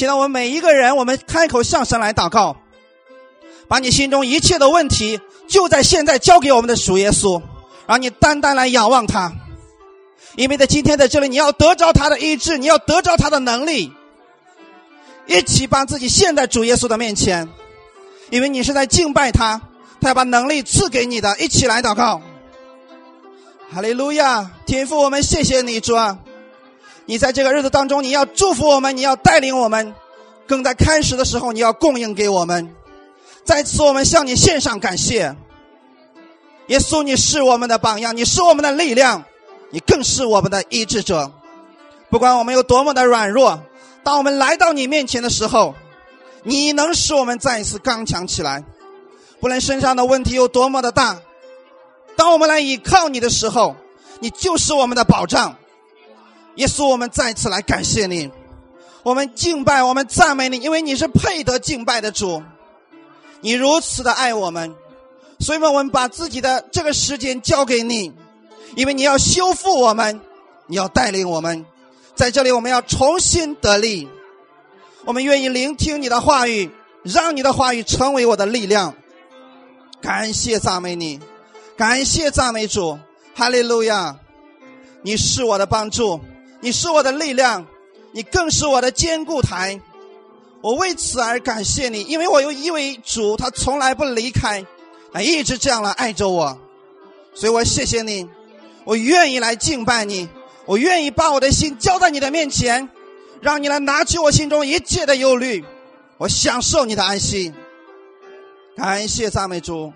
现在我们每一个人，我们开口向神来祷告，把你心中一切的问题就在现在交给我们的主耶稣，让你单单来仰望他，因为在今天在这里，你要得着他的医治，你要得着他的能力，一起把自己献在主耶稣的面前，因为你是在敬拜他，他要把能力赐给你的，一起来祷告。哈利路亚，天父，我们谢谢你，主啊！你在这个日子当中，你要祝福我们，你要带领我们，更在开始的时候，你要供应给我们。在此，我们向你献上感谢。耶稣，你是我们的榜样，你是我们的力量，你更是我们的医治者。不管我们有多么的软弱，当我们来到你面前的时候，你能使我们再一次刚强起来。不论身上的问题有多么的大。当我们来倚靠你的时候，你就是我们的保障。耶稣，我们再次来感谢你，我们敬拜，我们赞美你，因为你是配得敬拜的主。你如此的爱我们，所以我们把自己的这个时间交给你，因为你要修复我们，你要带领我们。在这里，我们要重新得力，我们愿意聆听你的话语，让你的话语成为我的力量。感谢赞美你。感谢赞美主，哈利路亚！你是我的帮助，你是我的力量，你更是我的坚固台。我为此而感谢你，因为我有一位主，他从来不离开，他一直这样来爱着我，所以我谢谢你，我愿意来敬拜你，我愿意把我的心交在你的面前，让你来拿起我心中一切的忧虑，我享受你的安息。感谢赞美主，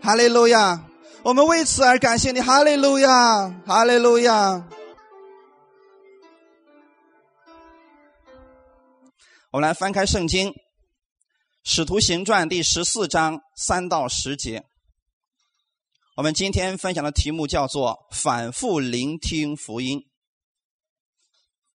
哈利路亚！我们为此而感谢你，哈利路亚，哈利路亚。我们来翻开圣经《使徒行传》第十四章三到十节。我们今天分享的题目叫做“反复聆听福音”。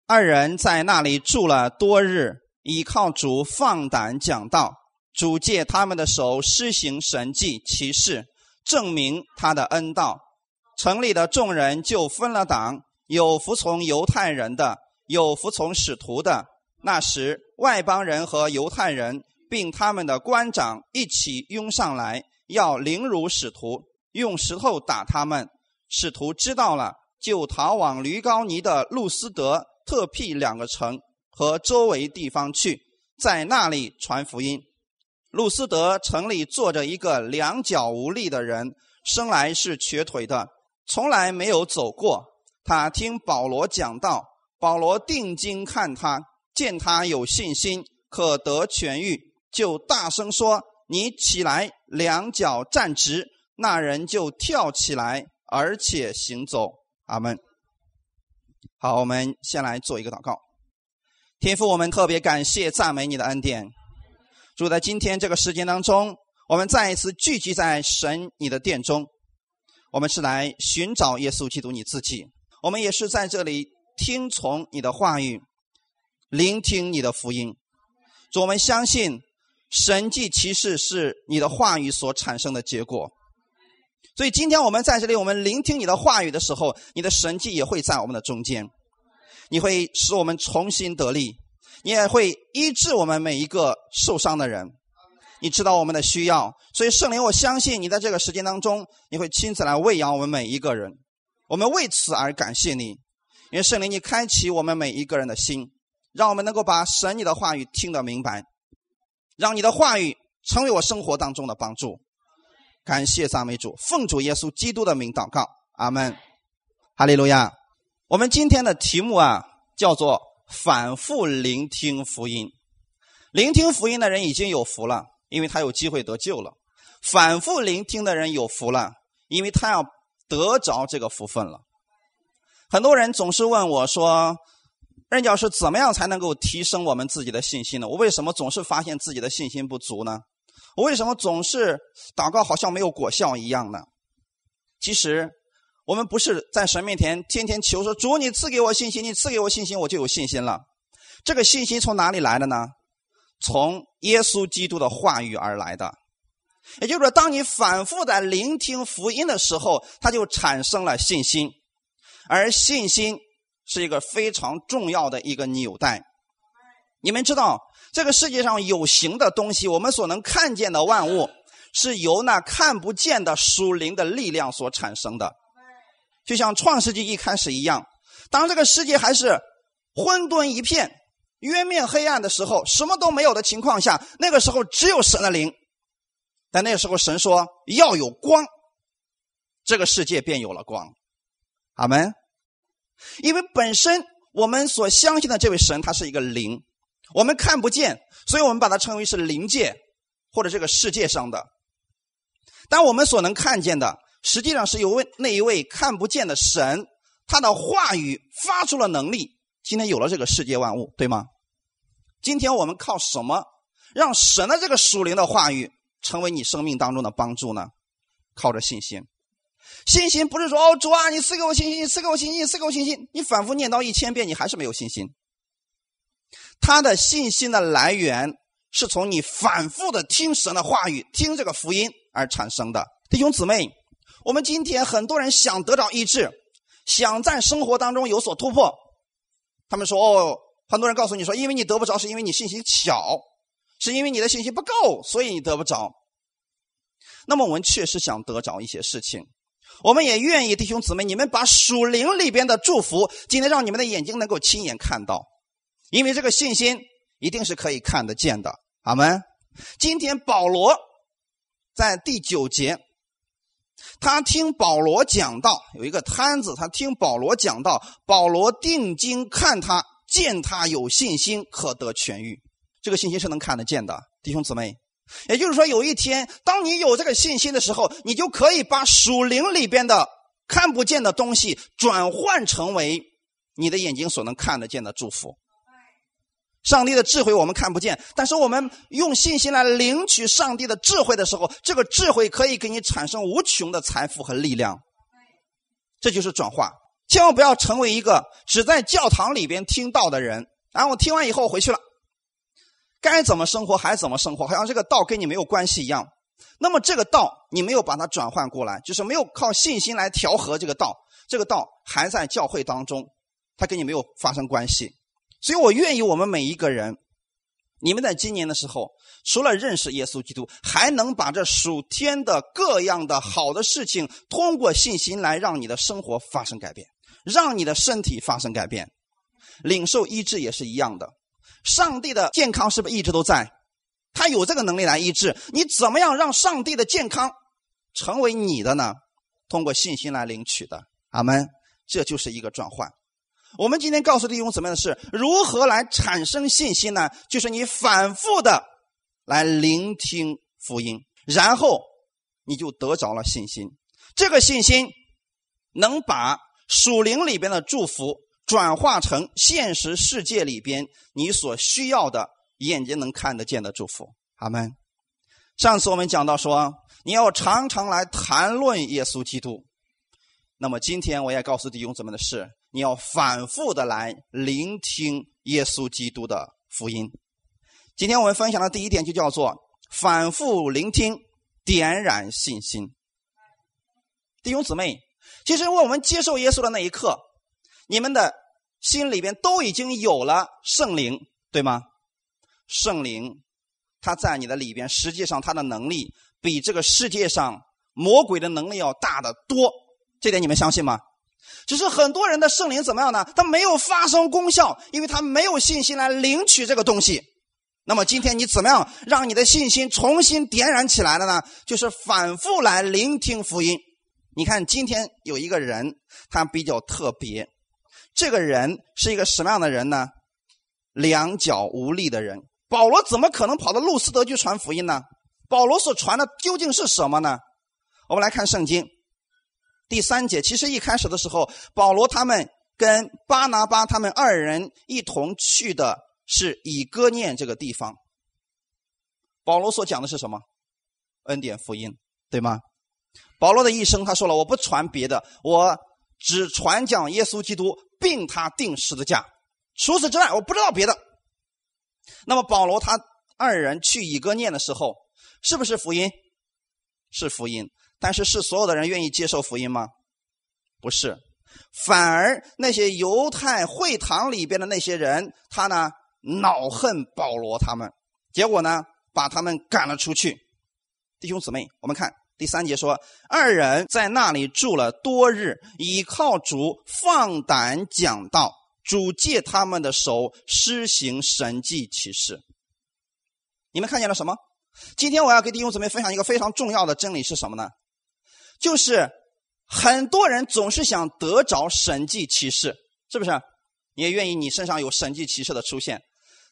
二人在那里住了多日，依靠主放胆讲道，主借他们的手施行神迹奇事。证明他的恩道，城里的众人就分了党，有服从犹太人的，有服从使徒的。那时，外邦人和犹太人，并他们的官长一起拥上来，要凌辱使徒，用石头打他们。使徒知道了，就逃往驴高尼的路斯德、特辟两个城和周围地方去，在那里传福音。路斯德城里坐着一个两脚无力的人，生来是瘸腿的，从来没有走过。他听保罗讲道，保罗定睛看他，见他有信心，可得痊愈，就大声说：“你起来，两脚站直。”那人就跳起来，而且行走。阿门。好，我们先来做一个祷告。天父，我们特别感谢赞美你的恩典。主在今天这个时间当中，我们再一次聚集在神你的殿中，我们是来寻找耶稣基督你自己。我们也是在这里听从你的话语，聆听你的福音。主，我们相信神迹奇事是你的话语所产生的结果。所以今天我们在这里，我们聆听你的话语的时候，你的神迹也会在我们的中间，你会使我们重新得力。你也会医治我们每一个受伤的人，你知道我们的需要，所以圣灵，我相信你在这个时间当中，你会亲自来喂养我们每一个人。我们为此而感谢你，因为圣灵，你开启我们每一个人的心，让我们能够把神你的话语听得明白，让你的话语成为我生活当中的帮助。感谢赞美主，奉主耶稣基督的名祷告，阿门，哈利路亚。我们今天的题目啊，叫做。反复聆听福音，聆听福音的人已经有福了，因为他有机会得救了。反复聆听的人有福了，因为他要得着这个福分了。很多人总是问我说：“任教师，怎么样才能够提升我们自己的信心呢？我为什么总是发现自己的信心不足呢？我为什么总是祷告好像没有果效一样呢？”其实。我们不是在神面前天天求说主，你赐给我信心，你赐给我信心，我就有信心了。这个信心从哪里来的呢？从耶稣基督的话语而来的。也就是说，当你反复的聆听福音的时候，它就产生了信心。而信心是一个非常重要的一个纽带。你们知道，这个世界上有形的东西，我们所能看见的万物，是由那看不见的属灵的力量所产生的。就像创世纪一开始一样，当这个世界还是混沌一片、渊面黑暗的时候，什么都没有的情况下，那个时候只有神的灵。但那个时候，神说要有光，这个世界便有了光。阿门。因为本身我们所相信的这位神，他是一个灵，我们看不见，所以我们把它称为是灵界或者这个世界上的。但我们所能看见的，实际上是由位那一位看不见的神，他的话语发出了能力，今天有了这个世界万物，对吗？今天我们靠什么让神的这个属灵的话语成为你生命当中的帮助呢？靠着信心。信心不是说哦，主啊，你赐给我信心你，赐给我信心你，赐给我信心。你反复念叨一千遍，你还是没有信心。他的信心的来源是从你反复的听神的话语，听这个福音而产生的。弟兄姊妹，我们今天很多人想得到医治，想在生活当中有所突破，他们说哦，很多人告诉你说，因为你得不着，是因为你信心小，是因为你的信心不够，所以你得不着。那么我们确实想得着一些事情。我们也愿意，弟兄姊妹，你们把属灵里边的祝福，今天让你们的眼睛能够亲眼看到，因为这个信心一定是可以看得见的。阿门。今天保罗在第九节，他听保罗讲道，有一个摊子，他听保罗讲道，保罗定睛看他，见他有信心，可得痊愈。这个信心是能看得见的，弟兄姊妹。也就是说，有一天，当你有这个信心的时候，你就可以把属灵里边的看不见的东西转换成为你的眼睛所能看得见的祝福。上帝的智慧我们看不见，但是我们用信心来领取上帝的智慧的时候，这个智慧可以给你产生无穷的财富和力量。这就是转化。千万不要成为一个只在教堂里边听到的人，然后我听完以后回去了。该怎么生活还怎么生活，好像这个道跟你没有关系一样。那么这个道你没有把它转换过来，就是没有靠信心来调和这个道，这个道还在教会当中，它跟你没有发生关系。所以我愿意我们每一个人，你们在今年的时候，除了认识耶稣基督，还能把这属天的各样的好的事情，通过信心来让你的生活发生改变，让你的身体发生改变，领受医治也是一样的。上帝的健康是不是一直都在？他有这个能力来医治。你怎么样让上帝的健康成为你的呢？通过信心来领取的。阿门。这就是一个转换。我们今天告诉弟兄姊妹的是如何来产生信心呢？就是你反复的来聆听福音，然后你就得着了信心。这个信心能把属灵里边的祝福。转化成现实世界里边你所需要的眼睛能看得见的祝福，阿门。上次我们讲到说，你要常常来谈论耶稣基督。那么今天我也告诉弟兄姊妹的是，你要反复的来聆听耶稣基督的福音。今天我们分享的第一点就叫做反复聆听，点燃信心。弟兄姊妹，其实我们接受耶稣的那一刻。你们的心里边都已经有了圣灵，对吗？圣灵，他在你的里边，实际上他的能力比这个世界上魔鬼的能力要大得多。这点你们相信吗？只是很多人的圣灵怎么样呢？他没有发生功效，因为他没有信心来领取这个东西。那么今天你怎么样让你的信心重新点燃起来了呢？就是反复来聆听福音。你看今天有一个人，他比较特别。这个人是一个什么样的人呢？两脚无力的人。保罗怎么可能跑到路斯德去传福音呢？保罗所传的究竟是什么呢？我们来看圣经第三节。其实一开始的时候，保罗他们跟巴拿巴他们二人一同去的是以哥念这个地方。保罗所讲的是什么？恩典福音，对吗？保罗的一生，他说了：“我不传别的，我只传讲耶稣基督。”并他定十字架，除此之外，我不知道别的。那么保罗他二人去以哥念的时候，是不是福音？是福音，但是是所有的人愿意接受福音吗？不是，反而那些犹太会堂里边的那些人，他呢恼恨保罗他们，结果呢，把他们赶了出去。弟兄姊妹，我们看第三节说，二人在那里住了多日，倚靠主，放胆讲道。主借他们的手施行神迹奇事。你们看见了什么？今天我要给弟兄姊妹分享一个非常重要的真理是什么呢？就是很多人总是想得着神迹奇事，是不是？你也愿意你身上有神迹奇事的出现？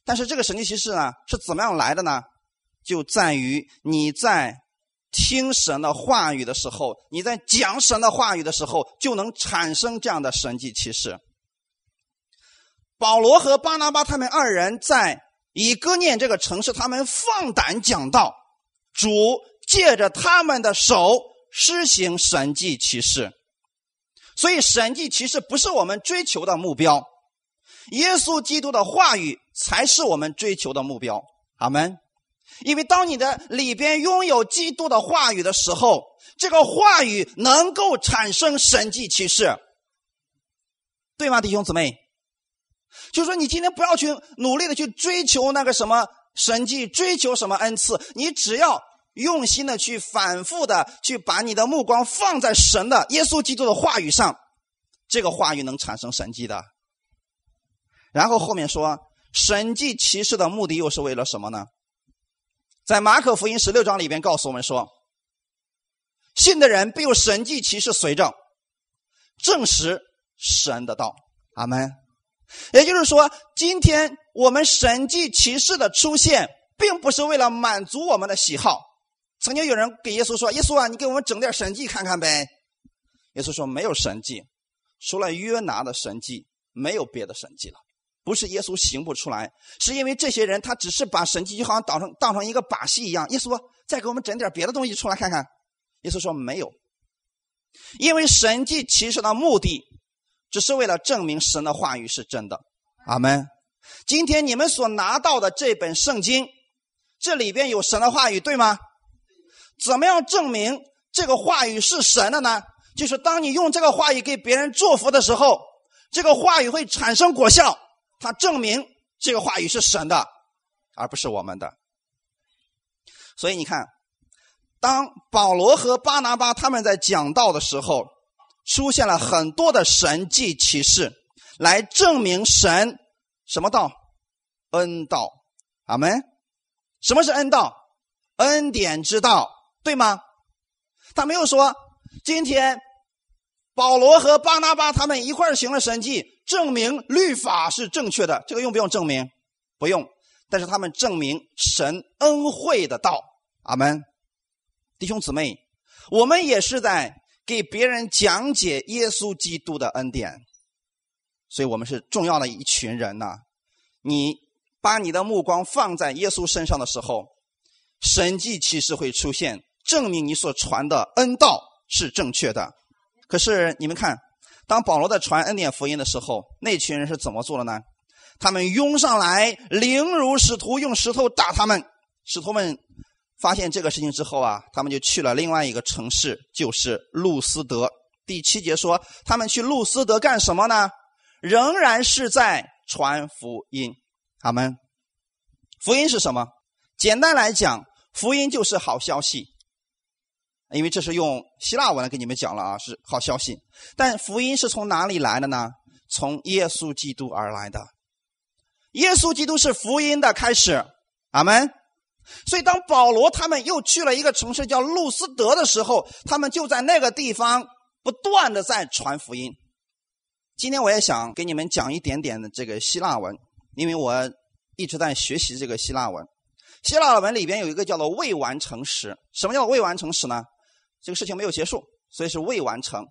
但是这个神迹奇事呢，是怎么样来的呢？就在于你在听神的话语的时候，你在讲神的话语的时候，就能产生这样的神迹奇事。保罗和巴拿巴他们二人在以哥念这个城市，他们放胆讲道，主借着他们的手施行神迹奇事。所以神迹奇事不是我们追求的目标，耶稣基督的话语才是我们追求的目标。阿门。因为当你的里边拥有基督的话语的时候，这个话语能够产生神迹奇事，对吗，弟兄姊妹？就说，你今天不要去努力的去追求那个什么神迹，追求什么恩赐，你只要用心的去反复的去把你的目光放在神的耶稣基督的话语上，这个话语能产生神迹的。然后后面说，神迹骑士的目的又是为了什么呢？在马可福音十六章里边告诉我们说，信的人必有神迹骑士随着，证实神的道。阿门。也就是说，今天我们神迹奇事的出现，并不是为了满足我们的喜好。曾经有人给耶稣说：“耶稣啊，你给我们整点神迹看看呗。”耶稣说：“没有神迹，除了约拿的神迹，没有别的神迹了。不是耶稣行不出来，是因为这些人他只是把神迹就好像当成当成一个把戏一样。耶稣再给我们整点别的东西出来看看。”耶稣说：“没有，因为神迹其实的目的。”只是为了证明神的话语是真的，阿门。今天你们所拿到的这本圣经，这里边有神的话语，对吗？怎么样证明这个话语是神的呢？就是当你用这个话语给别人祝福的时候，这个话语会产生果效，它证明这个话语是神的，而不是我们的。所以你看，当保罗和巴拿巴他们在讲道的时候。出现了很多的神迹奇事，来证明神什么道？恩道，阿门。什么是恩道？恩典之道，对吗？他没有说今天保罗和巴拿巴他们一块儿行了神迹，证明律法是正确的。这个用不用证明？不用。但是他们证明神恩惠的道，阿门。弟兄姊妹，我们也是在。给别人讲解耶稣基督的恩典，所以我们是重要的一群人呐。你把你的目光放在耶稣身上的时候，神迹其实会出现，证明你所传的恩道是正确的。可是你们看，当保罗在传恩典福音的时候，那群人是怎么做的呢？他们拥上来，凌辱使徒，用石头打他们，使徒们。发现这个事情之后啊，他们就去了另外一个城市，就是路斯德。第七节说，他们去路斯德干什么呢？仍然是在传福音。他们福音是什么？简单来讲，福音就是好消息。因为这是用希腊文给你们讲了啊，是好消息。但福音是从哪里来的呢？从耶稣基督而来的。耶稣基督是福音的开始。阿门。所以，当保罗他们又去了一个城市叫路斯德的时候，他们就在那个地方不断的在传福音。今天我也想给你们讲一点点的这个希腊文，因为我一直在学习这个希腊文。希腊文里边有一个叫做未完成时。什么叫未完成时呢？这个事情没有结束，所以是未完成。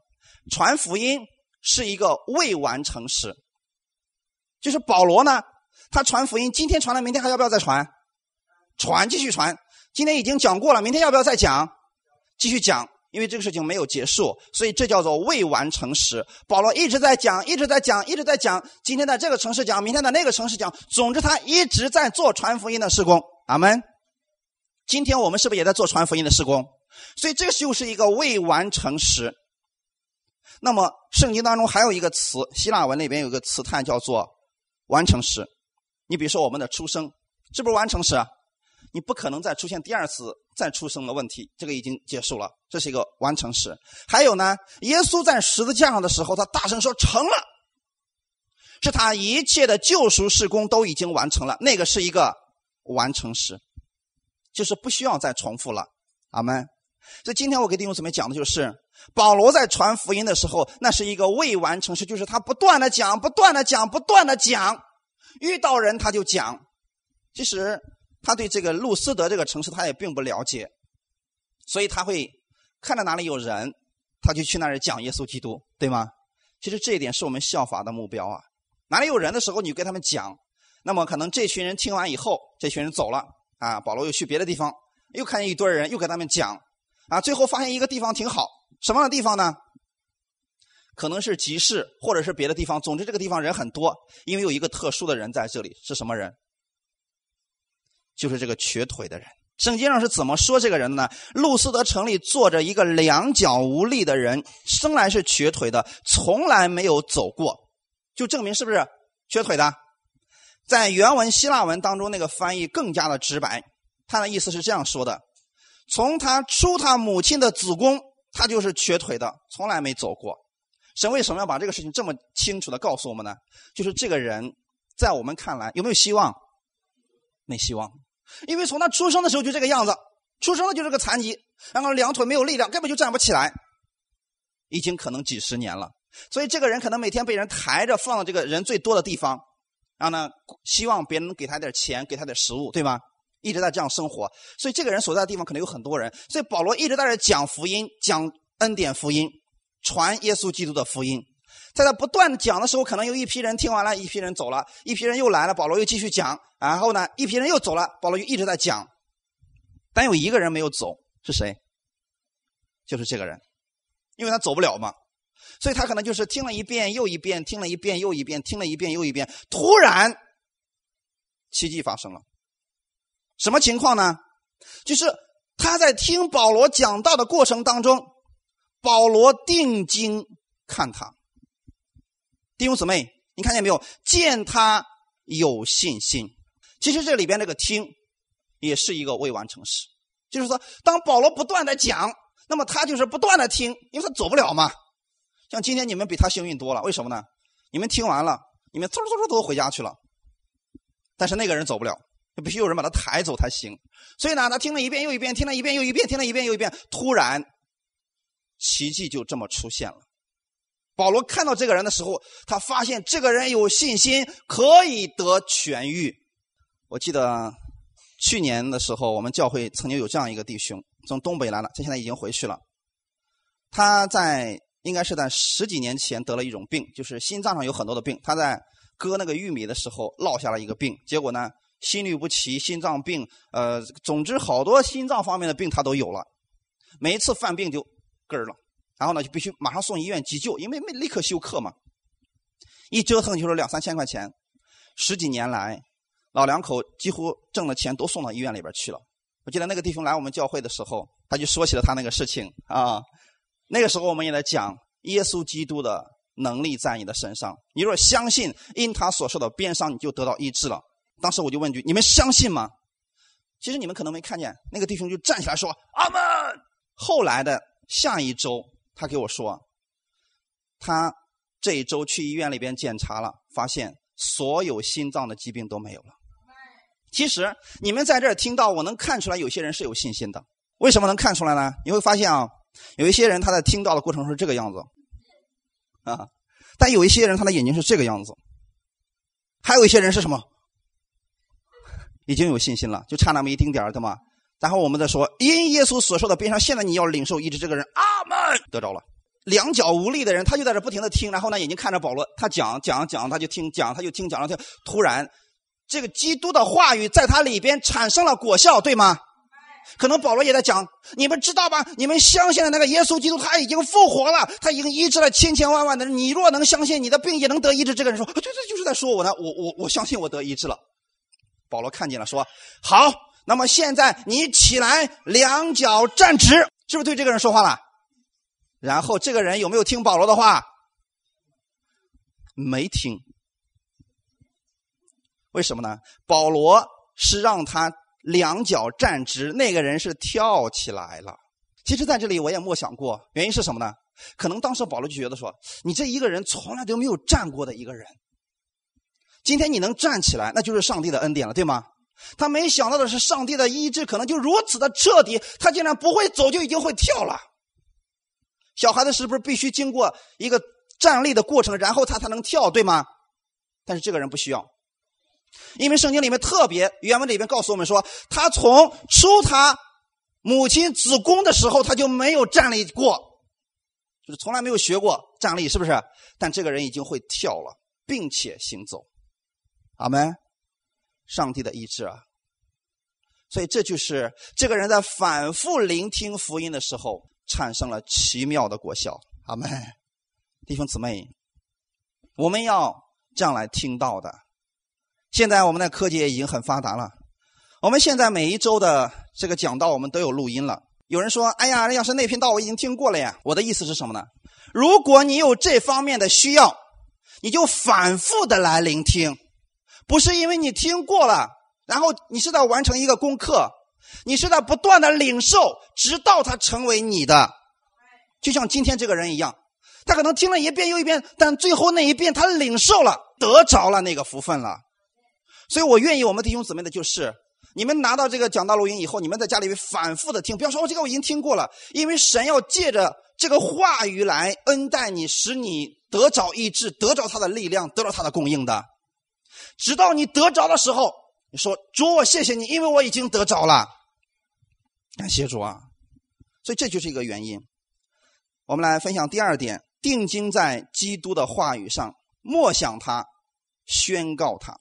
传福音是一个未完成时，就是保罗呢，他传福音，今天传了，明天还要不要再传？传继续传，今天已经讲过了，明天要不要再讲？继续讲，因为这个事情没有结束，所以这叫做未完成时。保罗一直在讲，一直在讲，一直在讲。今天在这个城市讲，明天在那个城市讲，总之他一直在做传福音的施工。阿门。今天我们是不是也在做传福音的施工？所以这就是一个未完成时。那么圣经当中还有一个词，希腊文那边有个词，它叫做完成时。你比如说我们的出生，是不是完成时啊？你不可能再出现第二次再出生的问题，这个已经结束了，这是一个完成时。还有呢，耶稣在十字架上的时候，他大声说：“成了。”是他一切的救赎事工都已经完成了，那个是一个完成时，就是不需要再重复了。阿门。所以今天我给弟兄姊妹讲的就是，保罗在传福音的时候，那是一个未完成时，就是他不断的讲，不断的讲，不断的讲，遇到人他就讲。其实他对这个路斯德这个城市他也并不了解，所以他会看到哪里有人，他就去那里讲耶稣基督，对吗？其实这一点是我们效法的目标啊。哪里有人的时候，你就跟他们讲。那么可能这群人听完以后，这群人走了啊。保罗又去别的地方，又看见一堆人，又给他们讲啊。最后发现一个地方挺好，什么样的地方呢？可能是集市，或者是别的地方。总之这个地方人很多，因为有一个特殊的人在这里。是什么人？就是这个瘸腿的人。圣经上是怎么说这个人的呢？路斯德城里坐着一个两脚无力的人，生来是瘸腿的，从来没有走过。就证明是不是瘸腿的？在原文希腊文当中，那个翻译更加的直白。他的意思是这样说的：从他出他母亲的子宫，他就是瘸腿的，从来没走过。神为什么要把这个事情这么清楚的告诉我们呢？就是这个人在我们看来有没有希望？没希望，因为从他出生的时候就这个样子，出生的就是个残疾，然后两腿没有力量，根本就站不起来，已经可能几十年了。所以这个人可能每天被人抬着放到这个人最多的地方，然后呢，希望别人给他点钱，给他点食物，对吧？一直在这样生活。所以这个人所在的地方可能有很多人。所以保罗一直在这讲福音，讲恩典福音，传耶稣基督的福音。在他不断的讲的时候，可能有一批人听完了，一批人走了，一批人又来了，保罗又继续讲。然后呢，一批人又走了，保罗就一直在讲。但有一个人没有走，是谁？就是这个人，因为他走不了嘛。所以他可能就是听了一遍又一遍，听了一遍又一遍，听了一遍又一遍。突然，奇迹发生了。什么情况呢？就是他在听保罗讲道的过程当中，保罗定睛看他。弟兄姊妹，你看见没有？见他有信心。其实这里边这个听，也是一个未完成时。就是说，当保罗不断的讲，那么他就是不断的听，因为他走不了嘛。像今天你们比他幸运多了，为什么呢？你们听完了，你们嗖嗖嗖都回家去了，但是那个人走不了，必须有人把他抬走才行。所以呢，他听了一遍又一遍，听了一遍又一遍，听了一遍又一遍，突然奇迹就这么出现了。保罗看到这个人的时候，他发现这个人有信心，可以得痊愈。我记得去年的时候，我们教会曾经有这样一个弟兄从东北来了，他现在已经回去了，他在。应该是在十几年前得了一种病，就是心脏上有很多的病。他在割那个玉米的时候落下了一个病，结果呢，心律不齐、心脏病，呃，总之好多心脏方面的病他都有了。每一次犯病就根儿了，然后呢就必须马上送医院急救，因为没立刻休克嘛。一折腾就是两三千块钱，十几年来，老两口几乎挣的钱都送到医院里边去了。我记得那个弟兄来我们教会的时候，他就说起了他那个事情啊。那个时候，我们也在讲耶稣基督的能力在你的身上。你若相信，因他所受的鞭伤，你就得到医治了。当时我就问句：你们相信吗？其实你们可能没看见，那个弟兄就站起来说：“阿门。”后来的下一周，他给我说，他这一周去医院里边检查了，发现所有心脏的疾病都没有了。其实你们在这儿听到，我能看出来有些人是有信心的。为什么能看出来呢？你会发现啊。有一些人他在听到的过程是这个样子，啊，但有一些人他的眼睛是这个样子，还有一些人是什么？已经有信心了，就差那么一丁点儿的嘛。然后我们再说，因耶稣所说的边上，现在你要领受医治，这个人阿门得着了。两脚无力的人，他就在这不停的听，然后呢，眼睛看着保罗，他讲讲讲，他就听讲，他就听讲了，听。突然，这个基督的话语在他里边产生了果效，对吗？可能保罗也在讲，你们知道吧？你们相信的那个耶稣基督，他已经复活了，他已经医治了千千万万的人。你若能相信，你的病也能得医治。这个人说：“对对，就是在说我呢。我我我相信我得医治了。”保罗看见了，说：“好，那么现在你起来，两脚站直，是不是对这个人说话了？”然后这个人有没有听保罗的话？没听。为什么呢？保罗是让他两脚站直，那个人是跳起来了。其实，在这里我也默想过，原因是什么呢？可能当时保罗就觉得说，你这一个人从来都没有站过的一个人，今天你能站起来，那就是上帝的恩典了，对吗？他没想到的是，上帝的医治可能就如此的彻底，他竟然不会走就已经会跳了。小孩子是不是必须经过一个站立的过程，然后他才能跳，对吗？但是这个人不需要，因为圣经里面特别原文里面告诉我们说，他从出他母亲子宫的时候，他就没有站立过，就是从来没有学过站立，是不是？但这个人已经会跳了，并且行走。阿门。上帝的医治啊，所以这就是这个人在反复聆听福音的时候产生了奇妙的果效。阿门，弟兄姊妹，我们要这样来听到的。现在我们的科技也已经很发达了，我们现在每一周的这个讲道我们都有录音了。有人说：“哎呀，要是那篇道我已经听过了呀。”我的意思是什么呢？如果你有这方面的需要，你就反复的来聆听。不是因为你听过了，然后你是在完成一个功课，你是在不断的领受，直到它成为你的。就像今天这个人一样，他可能听了一遍又一遍，但最后那一遍他领受了，得着了那个福分了。所以我愿意我们弟兄姊妹的就是，你们拿到这个讲道录音以后，你们在家里面反复的听，不要说我这个我已经听过了，因为神要借着这个话语来恩待你，使你得着医治，得着他的力量，得着他的供应的。直到你得着的时候，你说主，我谢谢你，因为我已经得着了。感谢主啊！所以这就是一个原因。我们来分享第二点：定睛在基督的话语上，默想他，宣告他。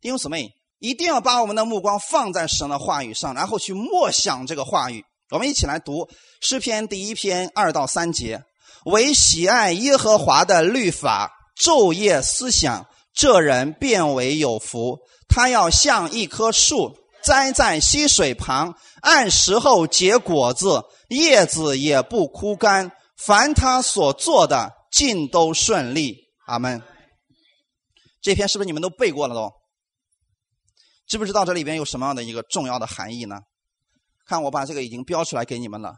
弟兄姊妹，一定要把我们的目光放在神的话语上，然后去默想这个话语。我们一起来读诗篇第一篇二到三节：唯喜爱耶和华的律法，昼夜思想。这人变为有福，他要像一棵树栽在溪水旁，按时候结果子，叶子也不枯干。凡他所做的，尽都顺利。阿门。这篇是不是你们都背过了？都知不知道这里边有什么样的一个重要的含义呢？看我把这个已经标出来给你们了。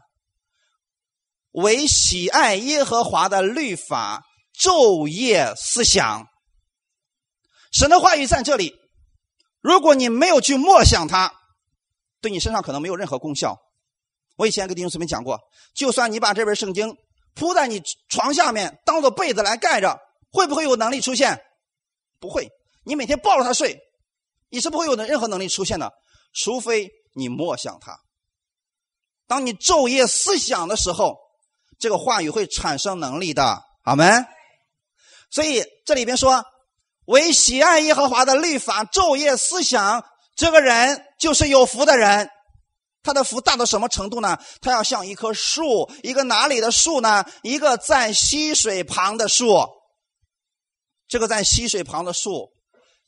为喜爱耶和华的律法，昼夜思想。神的话语在这里，如果你没有去默想它，对你身上可能没有任何功效。我以前跟弟兄姊妹讲过，就算你把这本圣经铺在你床下面，当做被子来盖着，会不会有能力出现？不会。你每天抱着它睡，你是不会有的任何能力出现的，除非你默想它。当你昼夜思想的时候，这个话语会产生能力的。阿门。所以这里边说。为喜爱耶和华的律法，昼夜思想，这个人就是有福的人。他的福大到什么程度呢？他要像一棵树，一个哪里的树呢？一个在溪水旁的树。这个在溪水旁的树，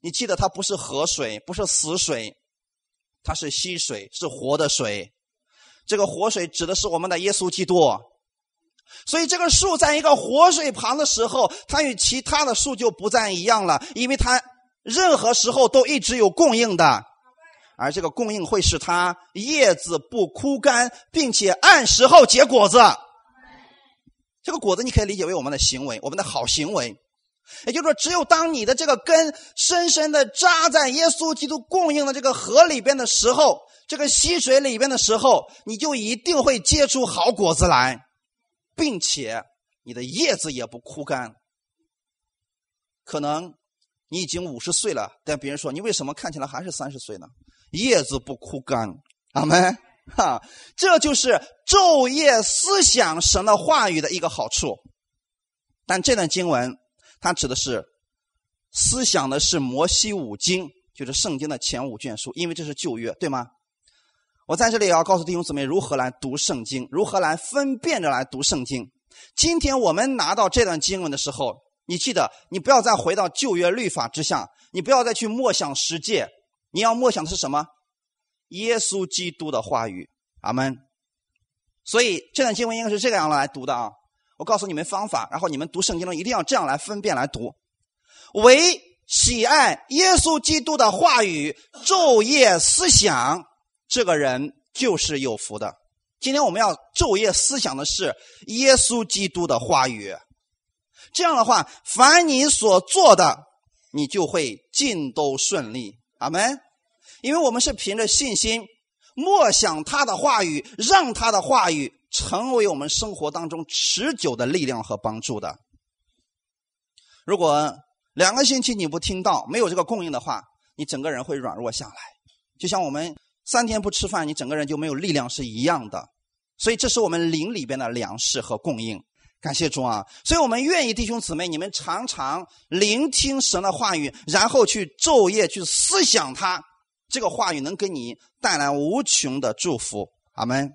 你记得它不是河水，不是死水，它是溪水，是活的水。这个活水指的是我们的耶稣基督。所以，这个树在一个活水旁的时候，它与其他的树就不再一样了，因为它任何时候都一直有供应的，而这个供应会使它叶子不枯干，并且按时候结果子。这个果子你可以理解为我们的行为，我们的好行为。也就是说，只有当你的这个根深深的扎在耶稣基督供应的这个河里边的时候，这个溪水里边的时候，你就一定会结出好果子来。并且你的叶子也不枯干。可能你已经五十岁了，但别人说你为什么看起来还是三十岁呢？叶子不枯干，阿门哈！这就是昼夜思想神的话语的一个好处。但这段经文它指的是思想的是摩西五经，就是圣经的前五卷书，因为这是旧约，对吗？我在这里也要告诉弟兄姊妹如何来读圣经，如何来分辨着来读圣经。今天我们拿到这段经文的时候，你记得，你不要再回到旧约律法之下，你不要再去默想世界，你要默想的是什么？耶稣基督的话语。阿门。所以这段经文应该是这个样来读的啊！我告诉你们方法，然后你们读圣经中一定要这样来分辨来读。唯喜爱耶稣基督的话语，昼夜思想，这个人就是有福的。今天我们要昼夜思想的是耶稣基督的话语，这样的话，凡你所做的，你就会尽都顺利。阿门。因为我们是凭着信心，默想他的话语，让他的话语成为我们生活当中持久的力量和帮助的。如果两个星期你不听到，没有这个供应的话，你整个人会软弱下来，就像我们。三天不吃饭，你整个人就没有力量是一样的，所以这是我们灵里边的粮食和供应。感谢主啊！所以我们愿意弟兄姊妹，你们常常聆听神的话语，然后去昼夜去思想它。这个话语能给你带来无穷的祝福，阿门。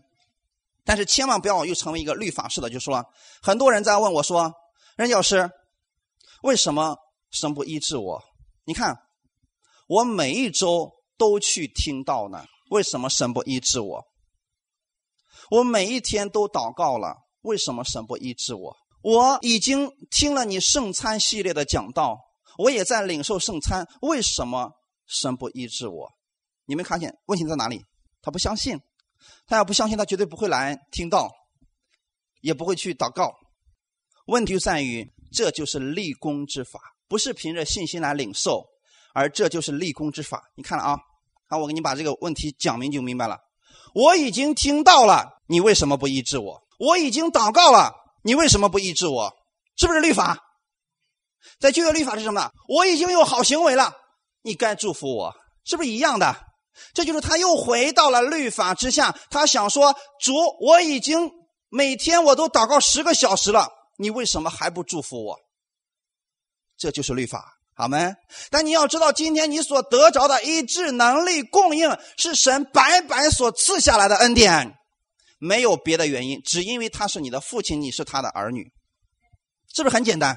但是千万不要又成为一个律法式的，就说很多人在问我说：“任教师，为什么神不医治我？你看我每一周都去听到呢。”为什么神不医治我？我每一天都祷告了，为什么神不医治我？我已经听了你圣餐系列的讲道，我也在领受圣餐，为什么神不医治我？你没看见问题在哪里？他不相信，他要不相信，他绝对不会来听到，也不会去祷告。问题就在于，这就是立功之法，不是凭着信心来领受，而这就是立功之法。你看了啊？那我给你把这个问题讲明就明白了。我已经听到了，你为什么不医治我？我已经祷告了，你为什么不医治我？是不是律法？在旧约律法是什么？我已经有好行为了，你该祝福我，是不是一样的？这就是他又回到了律法之下。他想说：主，我已经每天我都祷告十个小时了，你为什么还不祝福我？这就是律法。好没？但你要知道，今天你所得着的医治能力供应，是神白白所赐下来的恩典，没有别的原因，只因为他是你的父亲，你是他的儿女，是不是很简单？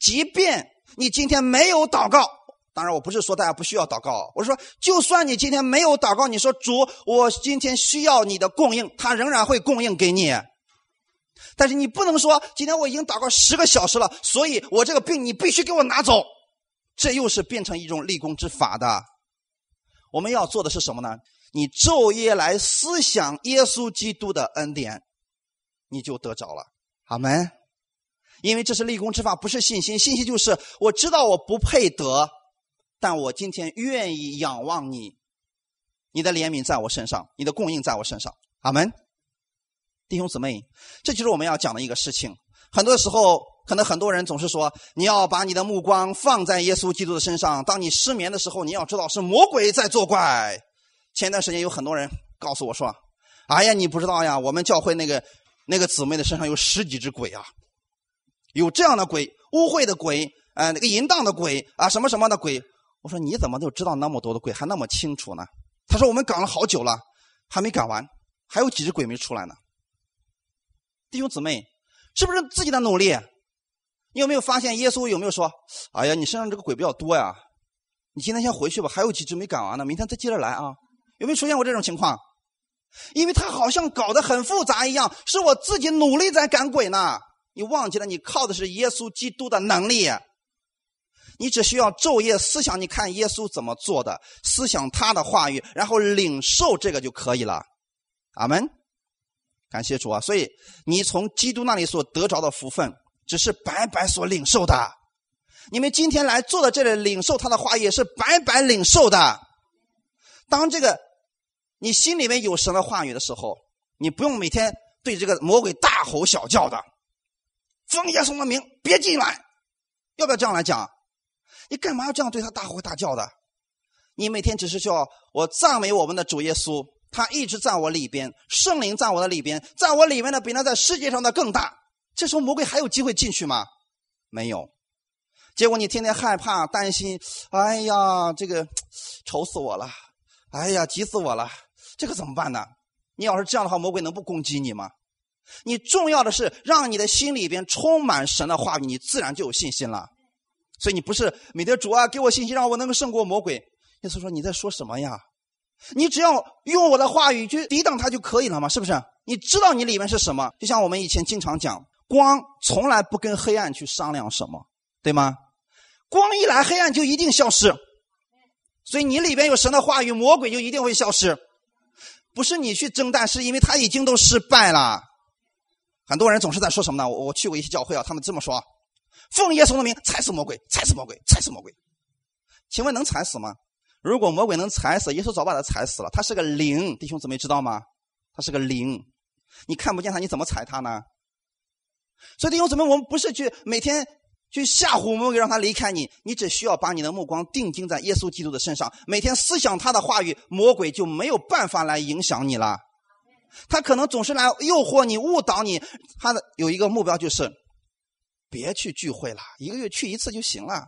即便你今天没有祷告，当然我不是说大家不需要祷告，我是说就算你今天没有祷告，你说主，我今天需要你的供应，他仍然会供应给你。但是你不能说今天我已经祷告十个小时了，所以我这个病你必须给我拿走。这又是变成一种立功之法的。我们要做的是什么呢？你昼夜来思想耶稣基督的恩典，你就得着了。阿门。因为这是立功之法，不是信心。信心就是我知道我不配得，但我今天愿意仰望你，你的怜悯在我身上，你的供应在我身上。阿门。弟兄姊妹，这就是我们要讲的一个事情。很多时候。可能很多人总是说，你要把你的目光放在耶稣基督的身上。当你失眠的时候，你要知道是魔鬼在作怪。前段时间有很多人告诉我说：“哎呀，你不知道呀，我们教会那个那个姊妹的身上有十几只鬼啊，有这样的鬼，污秽的鬼，呃，那个淫荡的鬼啊，什么什么的鬼。”我说：“你怎么就知道那么多的鬼，还那么清楚呢？”他说：“我们赶了好久了，还没赶完，还有几只鬼没出来呢。”弟兄姊妹，是不是自己的努力？你有没有发现耶稣有没有说：“哎呀，你身上这个鬼比较多呀，你今天先回去吧，还有几只没赶完呢，明天再接着来啊。”有没有出现过这种情况？因为他好像搞得很复杂一样，是我自己努力在赶鬼呢。你忘记了，你靠的是耶稣基督的能力。你只需要昼夜思想，你看耶稣怎么做的，思想他的话语，然后领受这个就可以了。阿门。感谢主啊！所以你从基督那里所得着的福分。只是白白所领受的，你们今天来坐在这里领受他的话，也是白白领受的。当这个你心里面有神的话语的时候，你不用每天对这个魔鬼大吼小叫的，奉耶稣的名别进来，要不要这样来讲？你干嘛要这样对他大吼大叫的？你每天只是叫我赞美我们的主耶稣，他一直在我里边，圣灵在我的里边，在我里面的比那在世界上的更大。这时候魔鬼还有机会进去吗？没有。结果你天天害怕、担心，哎呀，这个愁死我了！哎呀，急死我了！这可怎么办呢？你要是这样的话，魔鬼能不攻击你吗？你重要的是让你的心里边充满神的话语，你自然就有信心了。所以你不是每天主啊，给我信心，让我能够胜过魔鬼。耶稣说：“你在说什么呀？你只要用我的话语去抵挡他就可以了嘛，是不是？你知道你里面是什么？就像我们以前经常讲。”光从来不跟黑暗去商量什么，对吗？光一来，黑暗就一定消失。所以你里边有神的话语，魔鬼就一定会消失。不是你去征战，是因为他已经都失败了。很多人总是在说什么呢？我我去过一些教会啊，他们这么说：“奉耶稣的名，踩死魔鬼，踩死魔鬼，踩死魔鬼。”请问能踩死吗？如果魔鬼能踩死，耶稣早把他踩死了。他是个灵，弟兄姊妹知道吗？他是个灵，你看不见他，你怎么踩他呢？所以弟兄姊妹，我们不是去每天。去吓唬魔鬼，让他离开你。你只需要把你的目光定睛在耶稣基督的身上，每天思想他的话语，魔鬼就没有办法来影响你了。他可能总是来诱惑你、误导你。他的有一个目标就是，别去聚会了，一个月去一次就行了。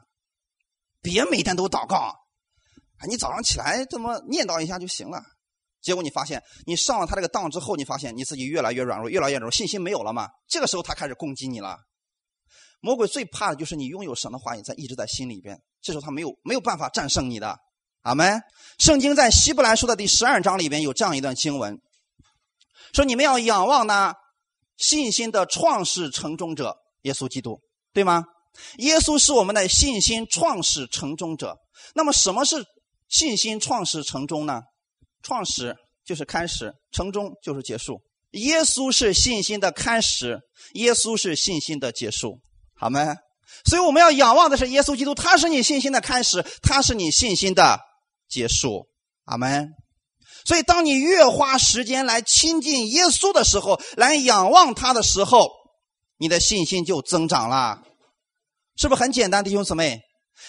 别每天都祷告，啊，你早上起来这么念叨一下就行了。结果你发现，你上了他这个当之后，你发现你自己越来越软弱，越来越软弱，信心没有了嘛？这个时候他开始攻击你了。魔鬼最怕的就是你拥有神的话语在一直在心里边，这时候他没有没有办法战胜你的。阿门。圣经在希伯来书的第十二章里边有这样一段经文，说你们要仰望那信心的创始成终者耶稣基督，对吗？耶稣是我们的信心创始成终者。那么什么是信心创始成终呢？创始就是开始，成终就是结束。耶稣是信心的开始，耶稣是信心的结束。好吗？所以我们要仰望的是耶稣基督，他是你信心的开始，他是你信心的结束。阿门。所以，当你越花时间来亲近耶稣的时候，来仰望他的时候，你的信心就增长了，是不是很简单，弟兄姊妹？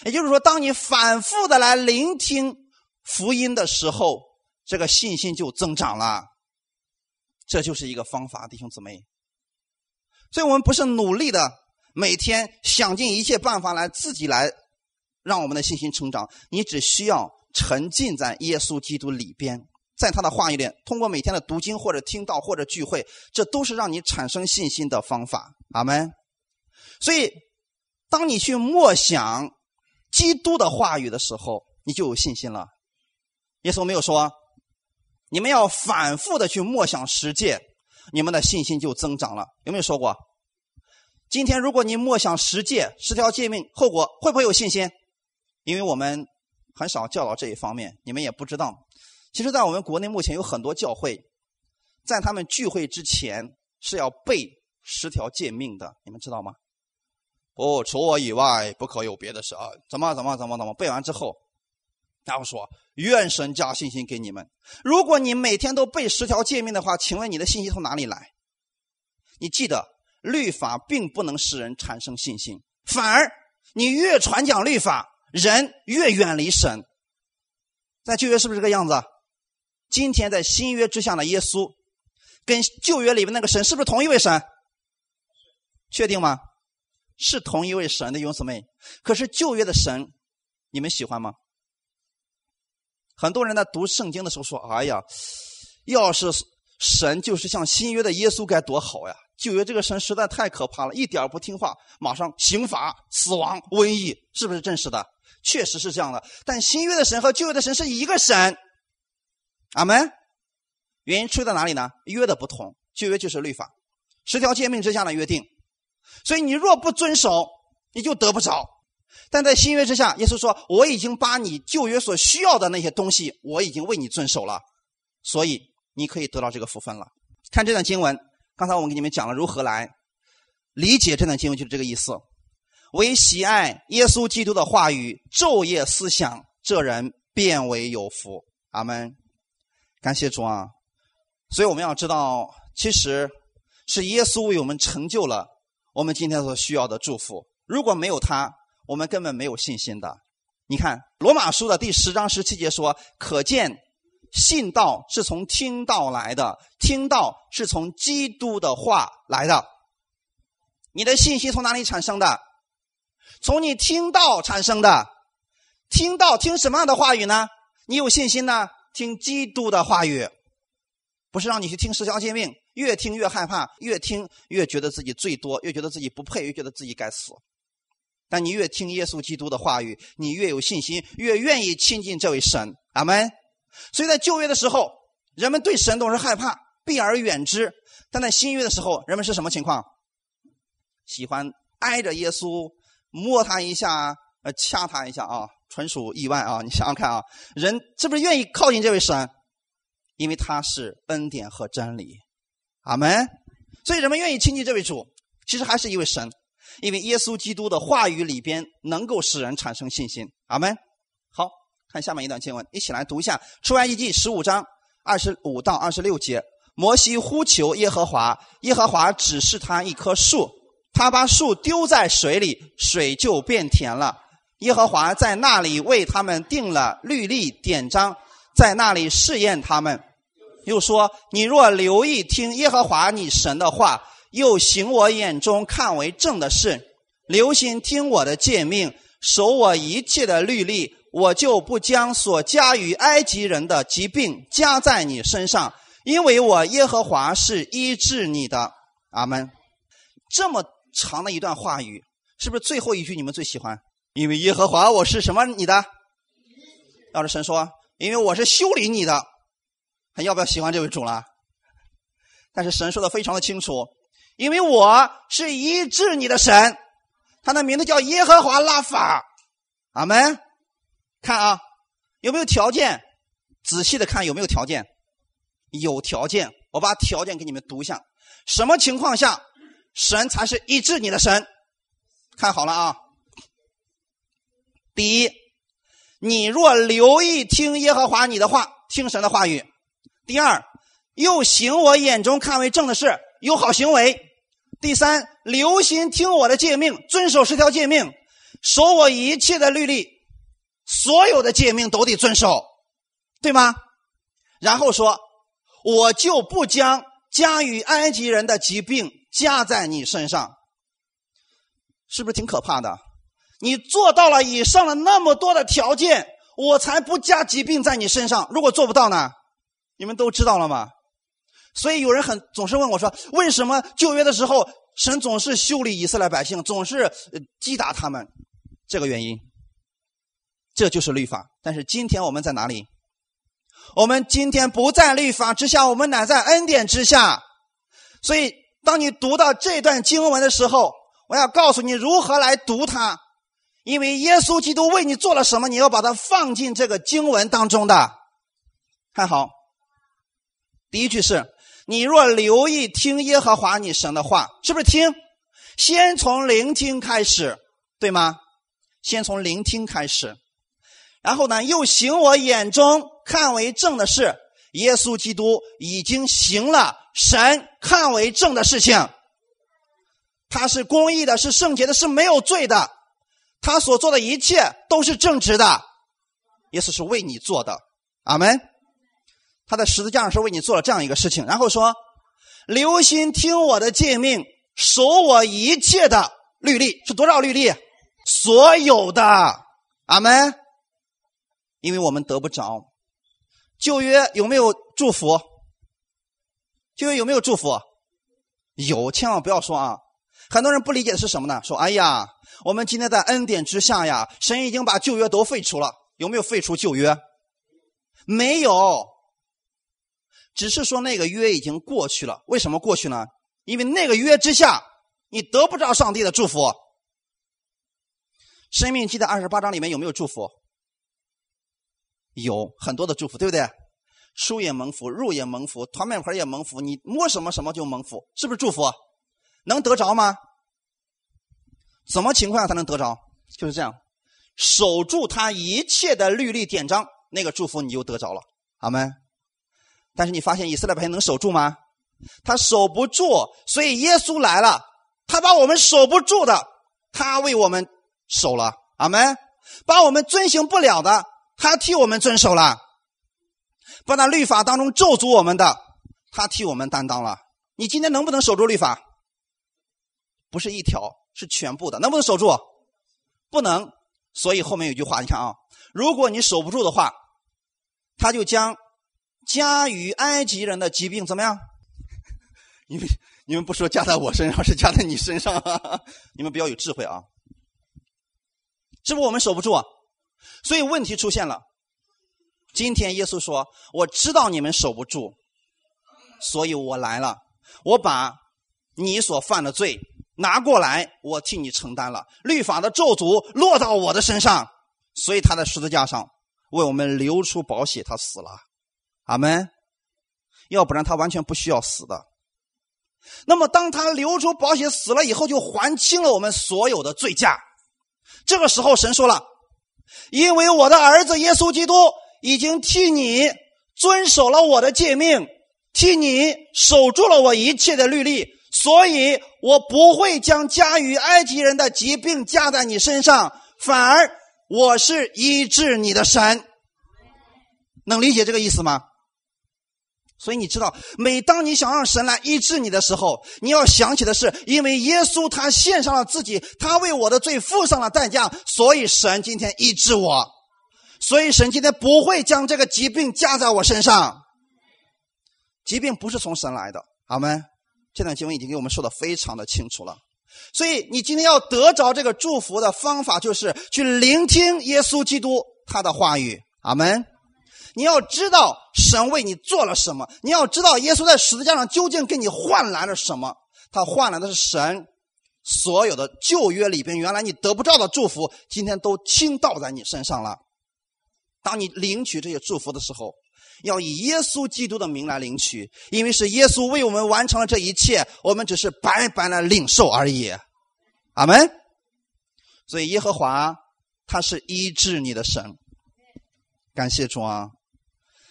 也就是说，当你反复的来聆听福音的时候，这个信心就增长了。这就是一个方法，弟兄姊妹。所以我们不是努力的。每天想尽一切办法来自己来让我们的信心成长。你只需要沉浸在耶稣基督里边，在他的话语里，通过每天的读经或者听到或者聚会，这都是让你产生信心的方法。阿门。所以，当你去默想基督的话语的时候，你就有信心了。耶稣没有说，你们要反复的去默想十戒，你们的信心就增长了。有没有说过？今天，如果你默想十戒、十条诫命，后果会不会有信心？因为我们很少教导这一方面，你们也不知道。其实，在我们国内目前有很多教会，在他们聚会之前是要背十条诫命的，你们知道吗？哦，除我以外不可有别的神。怎么怎么怎么怎么？背完之后，然后说愿神加信心给你们。如果你每天都背十条诫命的话，请问你的信心从哪里来？你记得。律法并不能使人产生信心，反而你越传讲律法，人越远离神。在旧约是不是这个样子？今天在新约之下的耶稣，跟旧约里面那个神是不是同一位神？确定吗？是同一位神的，兄姊妹。可是旧约的神，你们喜欢吗？很多人在读圣经的时候说：“哎呀，要是神就是像新约的耶稣，该多好呀！”旧约这个神实在太可怕了，一点不听话，马上刑罚、死亡、瘟疫，是不是真实的？确实是这样的。但新约的神和旧约的神是一个神，阿门。原因出在哪里呢？约的不同，旧约就是律法，十条诫命之下的约定，所以你若不遵守，你就得不着。但在新约之下，耶稣说：“我已经把你旧约所需要的那些东西，我已经为你遵守了，所以你可以得到这个福分了。”看这段经文。刚才我们给你们讲了如何来理解这段经文，就是这个意思。唯喜爱耶稣基督的话语，昼夜思想，这人变为有福。阿门。感谢主啊！所以我们要知道，其实是耶稣为我们成就了我们今天所需要的祝福。如果没有他，我们根本没有信心的。你看罗马书的第十章十七节说：“可见。”信道是从听道来的，听道是从基督的话来的。你的信息从哪里产生的？从你听到产生的。听到听什么样的话语呢？你有信心呢？听基督的话语，不是让你去听十条诫命，越听越害怕，越听越觉得自己最多，越觉得自己不配，越觉得自己该死。但你越听耶稣基督的话语，你越有信心，越愿意亲近这位神。阿门。所以在旧约的时候，人们对神都是害怕，避而远之；但在新约的时候，人们是什么情况？喜欢挨着耶稣，摸他一下，呃，掐他一下啊，纯属意外啊！你想想看啊，人是不是愿意靠近这位神？因为他是恩典和真理，阿门。所以人们愿意亲近这位主，其实还是一位神，因为耶稣基督的话语里边能够使人产生信心，阿门。好看下面一段经文，一起来读一下《出埃及记》十五章二十五到二十六节。摩西呼求耶和华，耶和华指示他一棵树，他把树丢在水里，水就变甜了。耶和华在那里为他们定了律例典章。在那里试验他们，又说：“你若留意听耶和华你神的话，又行我眼中看为正的事，留心听我的诫命，守我一切的律例，我就不将所加于埃及人的疾病加在你身上，因为我耶和华是医治你的。”阿门。这么长的一段话语，是不是最后一句你们最喜欢？因为耶和华我是什么你的？要是神说。因为我是修理你的，还要不要喜欢这位主了？但是神说的非常的清楚，因为我是医治你的神，他的名字叫耶和华拉法。阿门。看啊，有没有条件？仔细的看有没有条件？有条件，我把条件给你们读一下。什么情况下神才是医治你的神？看好了啊。第一。你若留意听耶和华你的话，听神的话语；第二，又行我眼中看为正的事，有好行为；第三，留心听我的诫命，遵守十条诫命，守我一切的律例，所有的诫命都得遵守，对吗？然后说，我就不将加于埃及人的疾病加在你身上，是不是挺可怕的？你做到了以上的那么多的条件，我才不加疾病在你身上。如果做不到呢？你们都知道了吗？所以有人很总是问我说：“为什么旧约的时候神总是修理以色列百姓，总是击打他们？”这个原因，这就是律法。但是今天我们在哪里？我们今天不在律法之下，我们乃在恩典之下。所以，当你读到这段经文的时候，我要告诉你如何来读它。因为耶稣基督为你做了什么，你要把它放进这个经文当中的。看好，第一句是：你若留意听耶和华你神的话，是不是听？先从聆听开始，对吗？先从聆听开始，然后呢，又行我眼中看为正的事。耶稣基督已经行了神看为正的事情，他是公义的，是圣洁的，是没有罪的。他所做的一切都是正直的，耶稣是为你做的，阿门。他在十字架上是为你做了这样一个事情，然后说：“留心听我的诫命，守我一切的律例，是多少律例？所有的，阿门。因为我们得不着旧约有没有祝福？旧约有没有祝福？有，千万不要说啊。很多人不理解的是什么呢？说：“哎呀。”我们今天在恩典之下呀，神已经把旧约都废除了。有没有废除旧约？没有，只是说那个约已经过去了。为什么过去呢？因为那个约之下，你得不着上帝的祝福。生命记的二十八章里面有没有祝福？有很多的祝福，对不对？出也蒙福，入也蒙福，团面盆也蒙福，你摸什么什么就蒙福，是不是祝福？能得着吗？什么情况下才能得着？就是这样，守住他一切的律例典章，那个祝福你就得着了，好吗？但是你发现以色列百姓能守住吗？他守不住，所以耶稣来了，他把我们守不住的，他为我们守了，阿门。把我们遵行不了的，他替我们遵守了；把那律法当中咒诅我们的，他替我们担当了。你今天能不能守住律法？不是一条。是全部的，能不能守住？不能。所以后面有句话，你看啊，如果你守不住的话，他就将加于埃及人的疾病怎么样？你们你们不说加在我身上，是加在你身上。你们比较有智慧啊，是不是我们守不住啊？所以问题出现了。今天耶稣说：“我知道你们守不住，所以我来了，我把你所犯的罪。”拿过来，我替你承担了律法的咒诅落到我的身上，所以他在十字架上为我们流出宝血，他死了。阿门。要不然他完全不需要死的。那么当他流出宝血死了以后，就还清了我们所有的罪价。这个时候，神说了：“因为我的儿子耶稣基督已经替你遵守了我的诫命，替你守住了我一切的律例。”所以，我不会将加于埃及人的疾病加在你身上，反而我是医治你的神。能理解这个意思吗？所以你知道，每当你想让神来医治你的时候，你要想起的是，因为耶稣他献上了自己，他为我的罪付上了代价，所以神今天医治我，所以神今天不会将这个疾病加在我身上。疾病不是从神来的，阿门？这段经文已经给我们说的非常的清楚了，所以你今天要得着这个祝福的方法，就是去聆听耶稣基督他的话语。阿门。你要知道神为你做了什么，你要知道耶稣在十字架上究竟给你换来了什么。他换来的是神所有的旧约里边原来你得不到的祝福，今天都倾倒在你身上了。当你领取这些祝福的时候。要以耶稣基督的名来领取，因为是耶稣为我们完成了这一切，我们只是白白的领受而已。阿门。所以耶和华他是医治你的神，感谢主啊！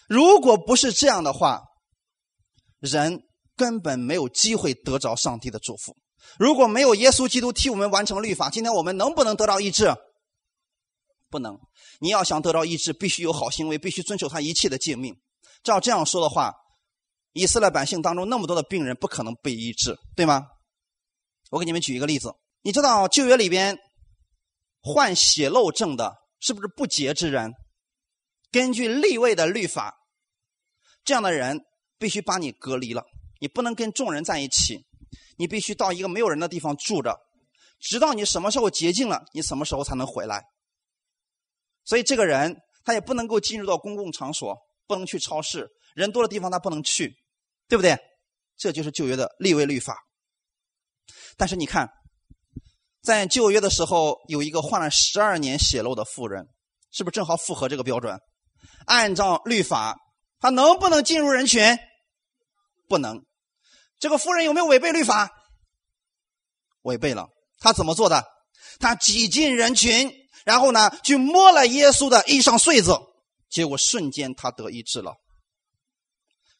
如果不是这样的话，人根本没有机会得着上帝的祝福。如果没有耶稣基督替我们完成律法，今天我们能不能得到医治？不能。你要想得到医治，必须有好行为，必须遵守他一切的诫命。照这样说的话，以色列百姓当中那么多的病人不可能被医治，对吗？我给你们举一个例子，你知道旧约里边患血漏症的是不是不洁之人？根据立位的律法，这样的人必须把你隔离了，你不能跟众人在一起，你必须到一个没有人的地方住着，直到你什么时候洁净了，你什么时候才能回来。所以这个人他也不能够进入到公共场所，不能去超市，人多的地方他不能去，对不对？这就是旧约的立位律法。但是你看，在旧约的时候，有一个患了十二年血漏的妇人，是不是正好符合这个标准？按照律法，他能不能进入人群？不能。这个妇人有没有违背律法？违背了。他怎么做的？他挤进人群。然后呢，去摸了耶稣的衣裳穗子，结果瞬间他得医治了。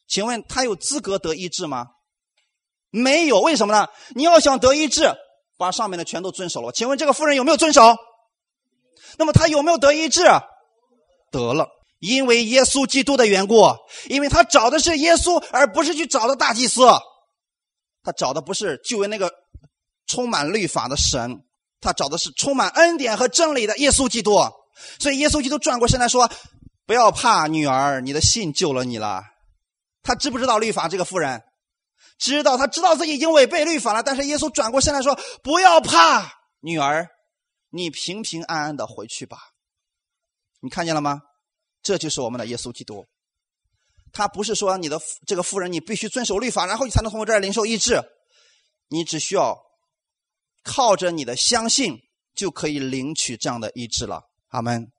请问他有资格得医治吗？没有，为什么呢？你要想得医治，把上面的全都遵守了。请问这个妇人有没有遵守？那么他有没有得医治？得了，因为耶稣基督的缘故，因为他找的是耶稣，而不是去找的大祭司。他找的不是就为那个充满律法的神。他找的是充满恩典和真理的耶稣基督，所以耶稣基督转过身来说：“不要怕，女儿，你的信救了你了。”他知不知道律法？这个妇人知道，他知道自己已经违背律法了。但是耶稣转过身来说：“不要怕，女儿，你平平安安的回去吧。”你看见了吗？这就是我们的耶稣基督。他不是说你的这个妇人，你必须遵守律法，然后你才能从我这儿领受医治。你只需要。靠着你的相信，就可以领取这样的医治了，阿门。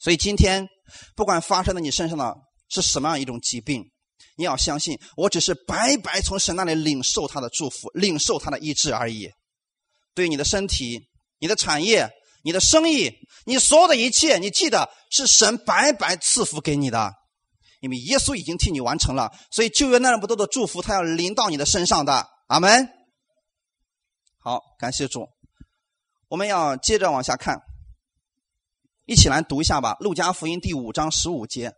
所以今天，不管发生在你身上的是什么样一种疾病，你要相信，我只是白白从神那里领受他的祝福，领受他的医治而已。对你的身体、你的产业、你的生意、你所有的一切，你记得是神白白赐福给你的，因为耶稣已经替你完成了。所以旧约那么多的祝福，他要临到你的身上的，阿门。好，感谢主。我们要接着往下看，一起来读一下吧，《路加福音》第五章十五节。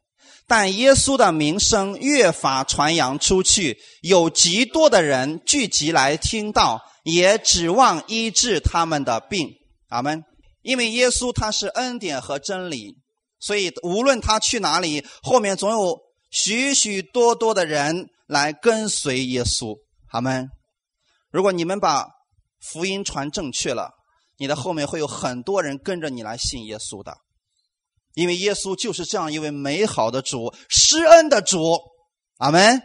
但耶稣的名声越发传扬出去，有极多的人聚集来听到，也指望医治他们的病。阿门。因为耶稣他是恩典和真理，所以无论他去哪里，后面总有许许多多的人来跟随耶稣。阿门。如果你们把福音传正确了，你的后面会有很多人跟着你来信耶稣的，因为耶稣就是这样一位美好的主，施恩的主。阿门。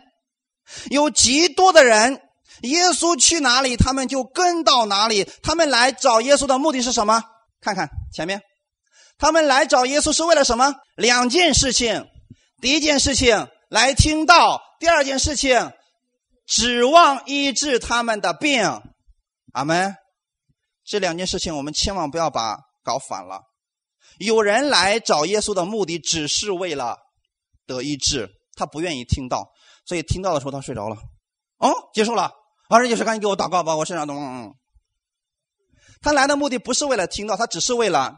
有极多的人耶稣去哪里，他们就跟到哪里。他们来找耶稣的目的是什么？看看前面，他们来找耶稣是为了什么？两件事情。第一件事情来听到；第二件事情指望医治他们的病。阿门。这两件事情我们千万不要把搞反了。有人来找耶稣的目的只是为了得医治，他不愿意听到，所以听到的时候他睡着了。哦，结束了。二人就是赶紧给我祷告吧，我身上都嗯……嗯。他来的目的不是为了听到，他只是为了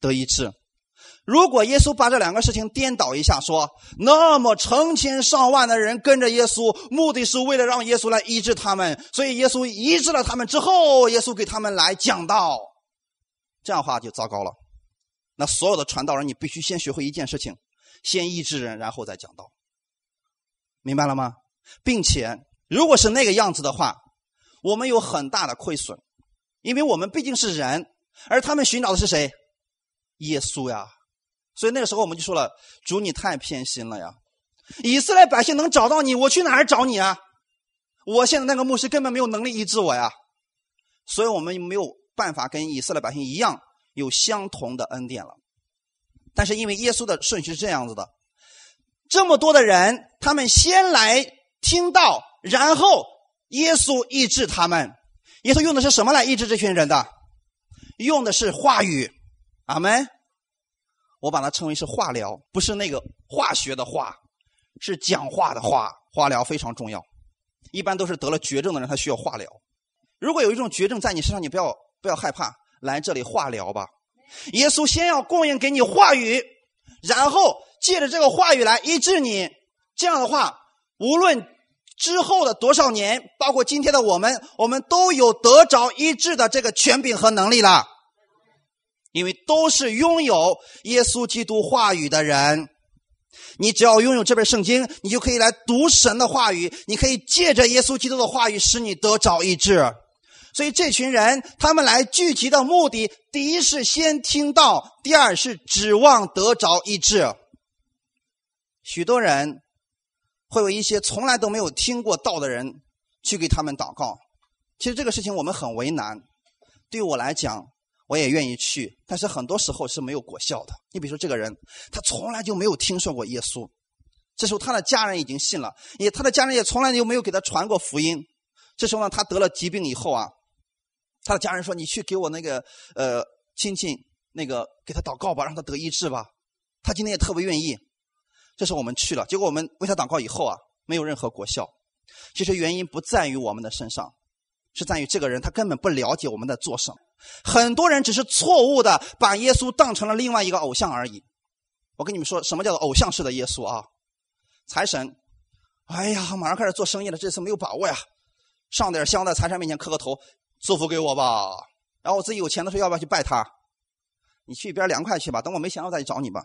得医治。如果耶稣把这两个事情颠倒一下，说那么成千上万的人跟着耶稣，目的是为了让耶稣来医治他们，所以耶稣医治了他们之后，耶稣给他们来讲道，这样的话就糟糕了。那所有的传道人，你必须先学会一件事情：先医治人，然后再讲道。明白了吗？并且，如果是那个样子的话，我们有很大的亏损，因为我们毕竟是人，而他们寻找的是谁？耶稣呀。所以那个时候我们就说了：“主，你太偏心了呀！以色列百姓能找到你，我去哪儿找你啊？我现在那个牧师根本没有能力医治我呀！所以我们没有办法跟以色列百姓一样有相同的恩典了。但是因为耶稣的顺序是这样子的，这么多的人，他们先来听到，然后耶稣医治他们。耶稣用的是什么来医治这群人的？用的是话语。阿门。”我把它称为是化疗，不是那个化学的化，是讲话的话。化疗非常重要，一般都是得了绝症的人，他需要化疗。如果有一种绝症在你身上，你不要不要害怕，来这里化疗吧。耶稣先要供应给你话语，然后借着这个话语来医治你。这样的话，无论之后的多少年，包括今天的我们，我们都有得着医治的这个权柄和能力了。因为都是拥有耶稣基督话语的人，你只要拥有这本圣经，你就可以来读神的话语，你可以借着耶稣基督的话语使你得着医治。所以这群人他们来聚集的目的，第一是先听到，第二是指望得着医治。许多人会有一些从来都没有听过道的人去给他们祷告，其实这个事情我们很为难。对我来讲。我也愿意去，但是很多时候是没有果效的。你比如说，这个人他从来就没有听说过耶稣，这时候他的家人已经信了，也他的家人也从来就没有给他传过福音。这时候呢，他得了疾病以后啊，他的家人说：“你去给我那个呃亲戚那个给他祷告吧，让他得医治吧。”他今天也特别愿意。这是我们去了，结果我们为他祷告以后啊，没有任何果效。其实原因不在于我们的身上，是在于这个人他根本不了解我们在做什么。很多人只是错误的把耶稣当成了另外一个偶像而已。我跟你们说，什么叫做偶像式的耶稣啊？财神，哎呀，马上开始做生意了，这次没有把握呀，上点香在财神面前磕个头，祝福给我吧。然后我自己有钱的时候，要不要去拜他？你去一边凉快去吧，等我没钱了再去找你吧。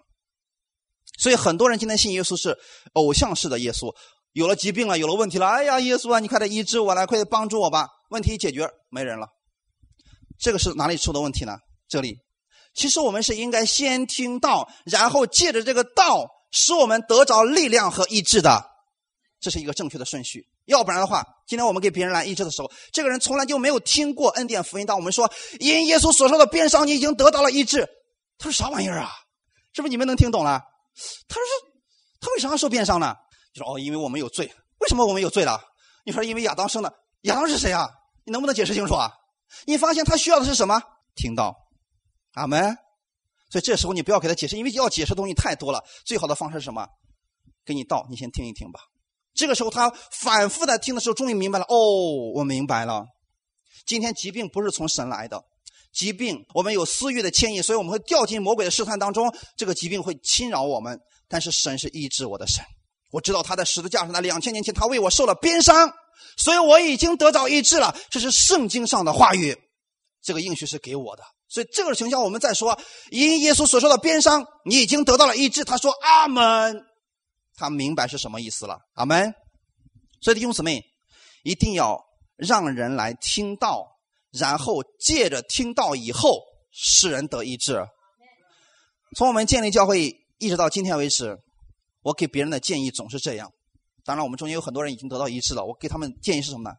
所以很多人今天信耶稣是偶像式的耶稣，有了疾病了，有了问题了，哎呀，耶稣啊，你快点医治我来，快点帮助我吧。问题一解决，没人了。这个是哪里出的问题呢？这里，其实我们是应该先听道，然后借着这个道，使我们得着力量和意志的，这是一个正确的顺序。要不然的话，今天我们给别人来医治的时候，这个人从来就没有听过恩典福音。当我们说因耶稣所说的鞭伤，你已经得到了医治，他说啥玩意儿啊？是不是你们能听懂了？他说他为啥受鞭伤呢？就说哦，因为我们有罪。为什么我们有罪了？你说因为亚当生的，亚当是谁啊？你能不能解释清楚啊？你发现他需要的是什么？听到，阿门。所以这时候你不要给他解释，因为要解释的东西太多了。最好的方式是什么？给你道，你先听一听吧。这个时候他反复的听的时候，终于明白了。哦，我明白了。今天疾病不是从神来的，疾病我们有私欲的牵引，所以我们会掉进魔鬼的试探当中。这个疾病会侵扰我们，但是神是医治我的神。我知道他在十字架上，在两千年前，他为我受了鞭伤。所以我已经得到医治了，这是圣经上的话语，这个应许是给我的。所以这个情况我们再说，因耶稣所说的鞭伤，你已经得到了医治。他说阿门，他明白是什么意思了。阿门。所以弟兄姊妹，一定要让人来听到，然后借着听到以后，使人得医治。从我们建立教会一直到今天为止，我给别人的建议总是这样。当然，我们中间有很多人已经得到医治了。我给他们建议是什么呢？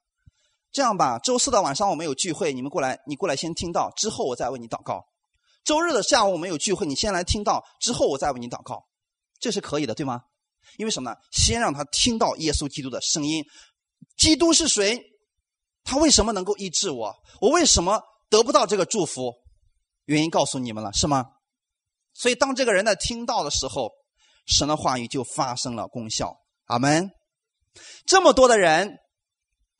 这样吧，周四的晚上我们有聚会，你们过来，你过来先听到，之后我再为你祷告。周日的下午我们有聚会，你先来听到，之后我再为你祷告，这是可以的，对吗？因为什么呢？先让他听到耶稣基督的声音。基督是谁？他为什么能够医治我？我为什么得不到这个祝福？原因告诉你们了，是吗？所以当这个人在听到的时候，神的话语就发生了功效。阿门。这么多的人。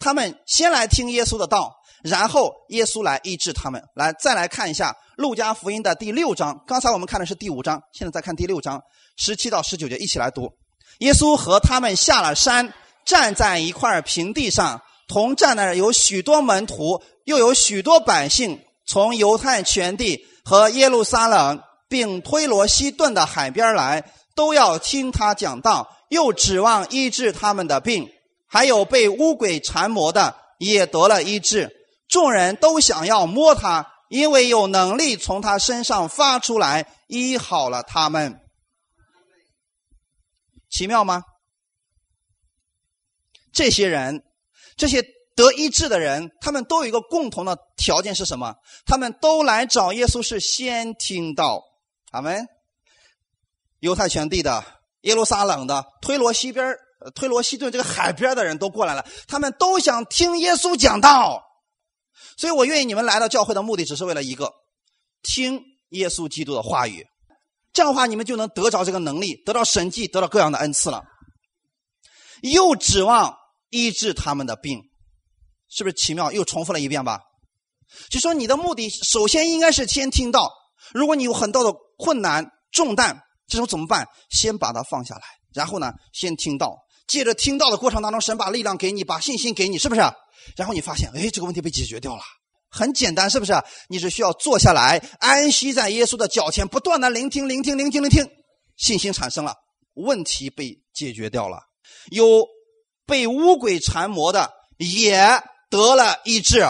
他们先来听耶稣的道，然后耶稣来医治他们。来，再来看一下《路加福音》的第六章。刚才我们看的是第五章，现在再看第六章，十七到十九节，一起来读。耶稣和他们下了山，站在一块平地上，同站的有许多门徒，又有许多百姓，从犹太全地和耶路撒冷，并推罗西顿的海边来，都要听他讲道，又指望医治他们的病。还有被污鬼缠磨的也得了医治，众人都想要摸他，因为有能力从他身上发出来，医好了他们。奇妙吗？这些人，这些得医治的人，他们都有一个共同的条件是什么？他们都来找耶稣是先听到，他们。犹太全地的、耶路撒冷的、推罗西边推罗西顿这个海边的人都过来了，他们都想听耶稣讲道，所以我愿意你们来到教会的目的只是为了一个，听耶稣基督的话语，这样的话你们就能得着这个能力，得到神迹，得到各样的恩赐了。又指望医治他们的病，是不是奇妙？又重复了一遍吧。就说你的目的首先应该是先听到，如果你有很多的困难重担，这时候怎么办？先把它放下来，然后呢，先听到。借着听到的过程当中，神把力量给你，把信心给你，是不是？然后你发现，哎，这个问题被解决掉了，很简单，是不是？你只需要坐下来，安息在耶稣的脚前，不断的聆听，聆听，聆听，聆听，信心产生了，问题被解决掉了。有被污鬼缠磨的也得了医治。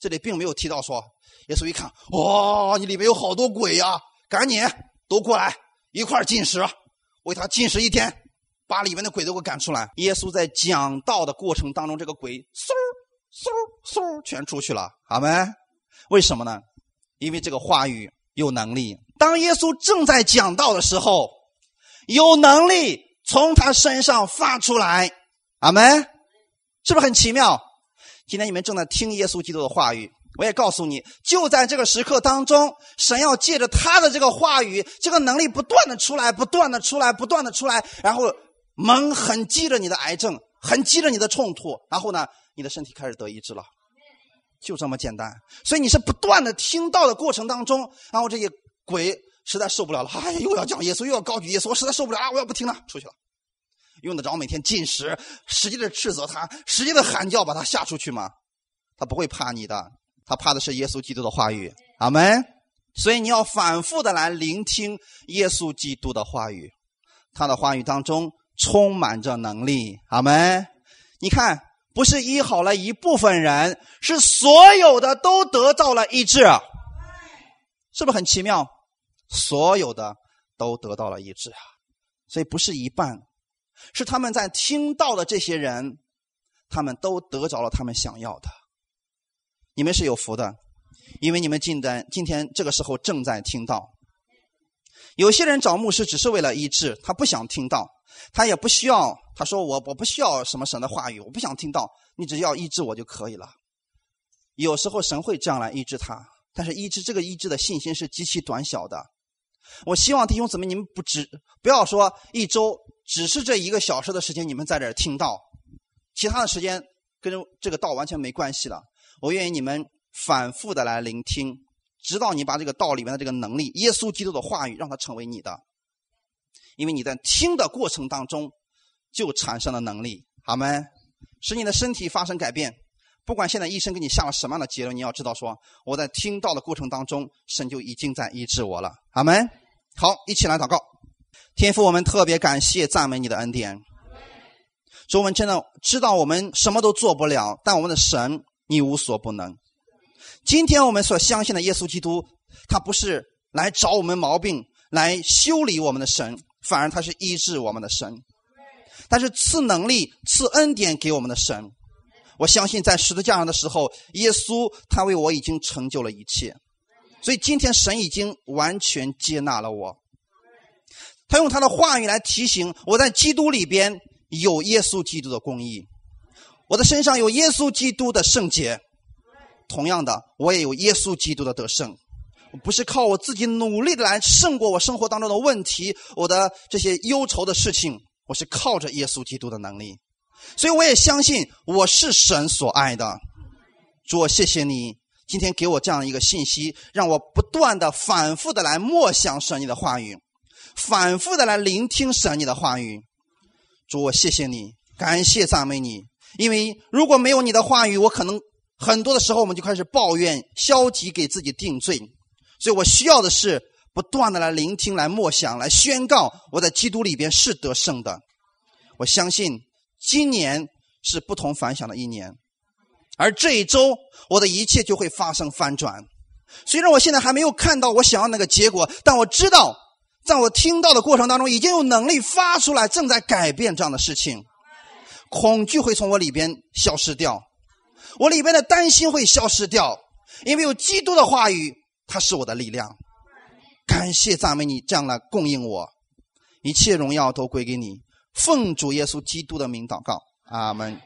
这里并没有提到说，耶稣一看，哇，你里面有好多鬼呀，赶紧都过来一块进食，为他进食一天。把里面的鬼都给我赶出来！耶稣在讲道的过程当中，这个鬼嗖嗖嗖全出去了，好没？为什么呢？因为这个话语有能力。当耶稣正在讲道的时候，有能力从他身上发出来，阿门！是不是很奇妙？今天你们正在听耶稣基督的话语，我也告诉你，就在这个时刻当中，神要借着他的这个话语，这个能力不断的出来，不断的出来，不断的出来，然后。门很击着你的癌症，很击着你的冲突，然后呢，你的身体开始得医治了，就这么简单。所以你是不断的听到的过程当中，然后这些鬼实在受不了了，哎呀，又要讲耶稣，又要高举耶稣，我实在受不了啊，我要不听了，出去了。用得着每天进食，使劲的斥责他，使劲的喊叫，把他吓出去吗？他不会怕你的，他怕的是耶稣基督的话语。阿门。所以你要反复的来聆听耶稣基督的话语，他的话语当中。充满着能力，阿门！你看，不是医好了一部分人，是所有的都得到了医治，是不是很奇妙？所有的都得到了医治啊！所以不是一半，是他们在听到的这些人，他们都得着了他们想要的。你们是有福的，因为你们今天今天这个时候正在听到。有些人找牧师只是为了医治，他不想听到。他也不需要，他说我我不需要什么神的话语，我不想听到，你只要医治我就可以了。有时候神会这样来医治他，但是医治这个医治的信心是极其短小的。我希望弟兄姊妹，你们不只不要说一周只是这一个小时的时间，你们在这儿听到，其他的时间跟这个道完全没关系了。我愿意你们反复的来聆听，直到你把这个道里面的这个能力，耶稣基督的话语，让它成为你的。因为你在听的过程当中，就产生了能力，好吗？使你的身体发生改变。不管现在医生给你下了什么样的结论，你要知道说，我在听到的过程当中，神就已经在医治我了，好吗？好，一起来祷告。天父，我们特别感谢赞美你的恩典。说我们真的知道我们什么都做不了，但我们的神你无所不能。今天我们所相信的耶稣基督，他不是来找我们毛病，来修理我们的神。反而他是医治我们的神，但是赐能力、赐恩典给我们的神。我相信在十字架上的时候，耶稣他为我已经成就了一切，所以今天神已经完全接纳了我。他用他的话语来提醒我在基督里边有耶稣基督的公义，我的身上有耶稣基督的圣洁。同样的，我也有耶稣基督的得胜。不是靠我自己努力的来胜过我生活当中的问题，我的这些忧愁的事情，我是靠着耶稣基督的能力。所以我也相信我是神所爱的。主，谢谢你今天给我这样一个信息，让我不断的、反复的来默想神你的话语。反复的来聆听神你的话语，主我谢谢你，感谢赞美你，因为如果没有你的话语，我可能很多的时候我们就开始抱怨、消极，给自己定罪。所以我需要的是不断的来聆听、来默想、来宣告我在基督里边是得胜的。我相信今年是不同凡响的一年，而这一周我的一切就会发生翻转。虽然我现在还没有看到我想要那个结果，但我知道。在我听到的过程当中，已经有能力发出来，正在改变这样的事情。恐惧会从我里边消失掉，我里边的担心会消失掉，因为有基督的话语，它是我的力量。感谢赞美你，这样来供应我，一切荣耀都归给你。奉主耶稣基督的名祷告，阿门。